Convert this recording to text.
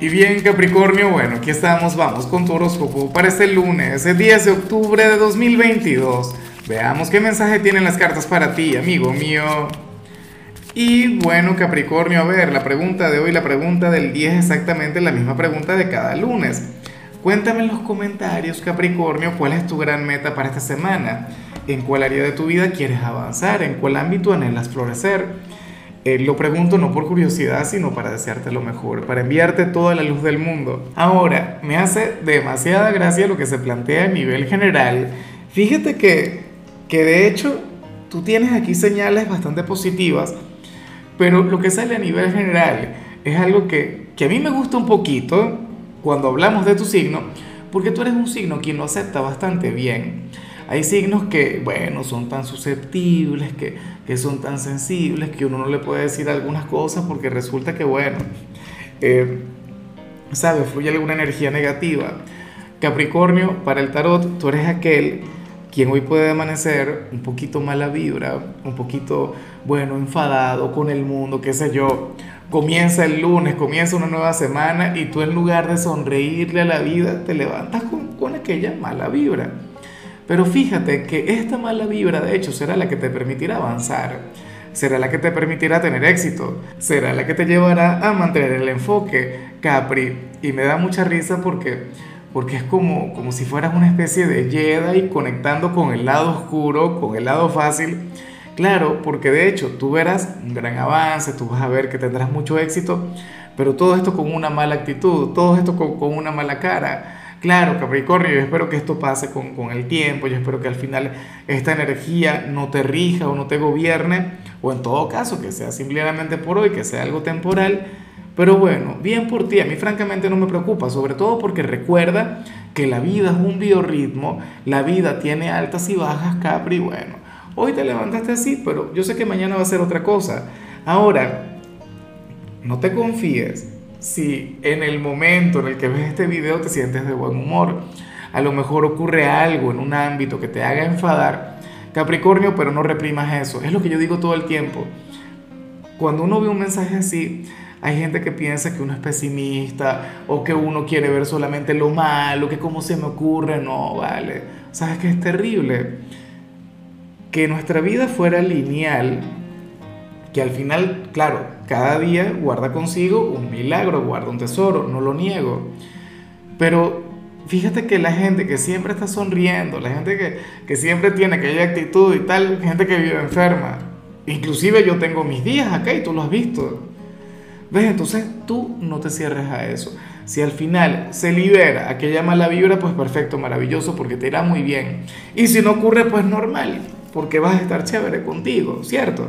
Y bien Capricornio, bueno, aquí estamos, vamos con tu horóscopo para este lunes, el 10 de octubre de 2022. Veamos qué mensaje tienen las cartas para ti, amigo mío. Y bueno Capricornio, a ver, la pregunta de hoy, la pregunta del 10 es exactamente la misma pregunta de cada lunes. Cuéntame en los comentarios, Capricornio, cuál es tu gran meta para esta semana, en cuál área de tu vida quieres avanzar, en cuál ámbito anhelas florecer. Eh, lo pregunto no por curiosidad, sino para desearte lo mejor, para enviarte toda la luz del mundo. Ahora, me hace demasiada gracia lo que se plantea a nivel general. Fíjate que, que de hecho tú tienes aquí señales bastante positivas, pero lo que sale a nivel general es algo que, que a mí me gusta un poquito cuando hablamos de tu signo, porque tú eres un signo quien lo acepta bastante bien. Hay signos que, bueno, son tan susceptibles, que, que son tan sensibles, que uno no le puede decir algunas cosas porque resulta que, bueno, eh, ¿sabes? Fluye alguna energía negativa. Capricornio, para el tarot, tú eres aquel quien hoy puede amanecer un poquito mala vibra, un poquito, bueno, enfadado con el mundo, qué sé yo. Comienza el lunes, comienza una nueva semana y tú en lugar de sonreírle a la vida, te levantas con, con aquella mala vibra. Pero fíjate que esta mala vibra, de hecho, será la que te permitirá avanzar, será la que te permitirá tener éxito, será la que te llevará a mantener el enfoque, Capri. Y me da mucha risa porque, porque es como, como si fueras una especie de Jedi conectando con el lado oscuro, con el lado fácil. Claro, porque de hecho tú verás un gran avance, tú vas a ver que tendrás mucho éxito, pero todo esto con una mala actitud, todo esto con, con una mala cara Claro, Capricornio, yo espero que esto pase con, con, el tiempo, yo espero que al final esta energía no te rija o no te gobierne, o en todo caso que sea simplemente por hoy, que sea algo temporal. Pero bueno, bien por ti, a mí francamente no me preocupa, sobre todo porque recuerda que la vida es un biorritmo, la vida tiene altas y bajas, Capri, bueno, hoy te levantaste así, pero yo sé que mañana va a ser otra cosa. Ahora, no te confíes, si en el momento en el que ves este video te sientes de buen humor, a lo mejor ocurre algo en un ámbito que te haga enfadar, Capricornio, pero no reprimas eso. Es lo que yo digo todo el tiempo. Cuando uno ve un mensaje así, hay gente que piensa que uno es pesimista o que uno quiere ver solamente lo malo, que cómo se me ocurre, no, vale. ¿Sabes que es terrible? Que nuestra vida fuera lineal que al final, claro, cada día guarda consigo un milagro, guarda un tesoro, no lo niego. Pero fíjate que la gente que siempre está sonriendo, la gente que, que siempre tiene aquella actitud y tal, gente que vive enferma. Inclusive yo tengo mis días acá y tú lo has visto. ¿Ves? Entonces tú no te cierres a eso. Si al final se libera aquella mala vibra, pues perfecto, maravilloso, porque te irá muy bien. Y si no ocurre, pues normal, porque vas a estar chévere contigo, ¿cierto?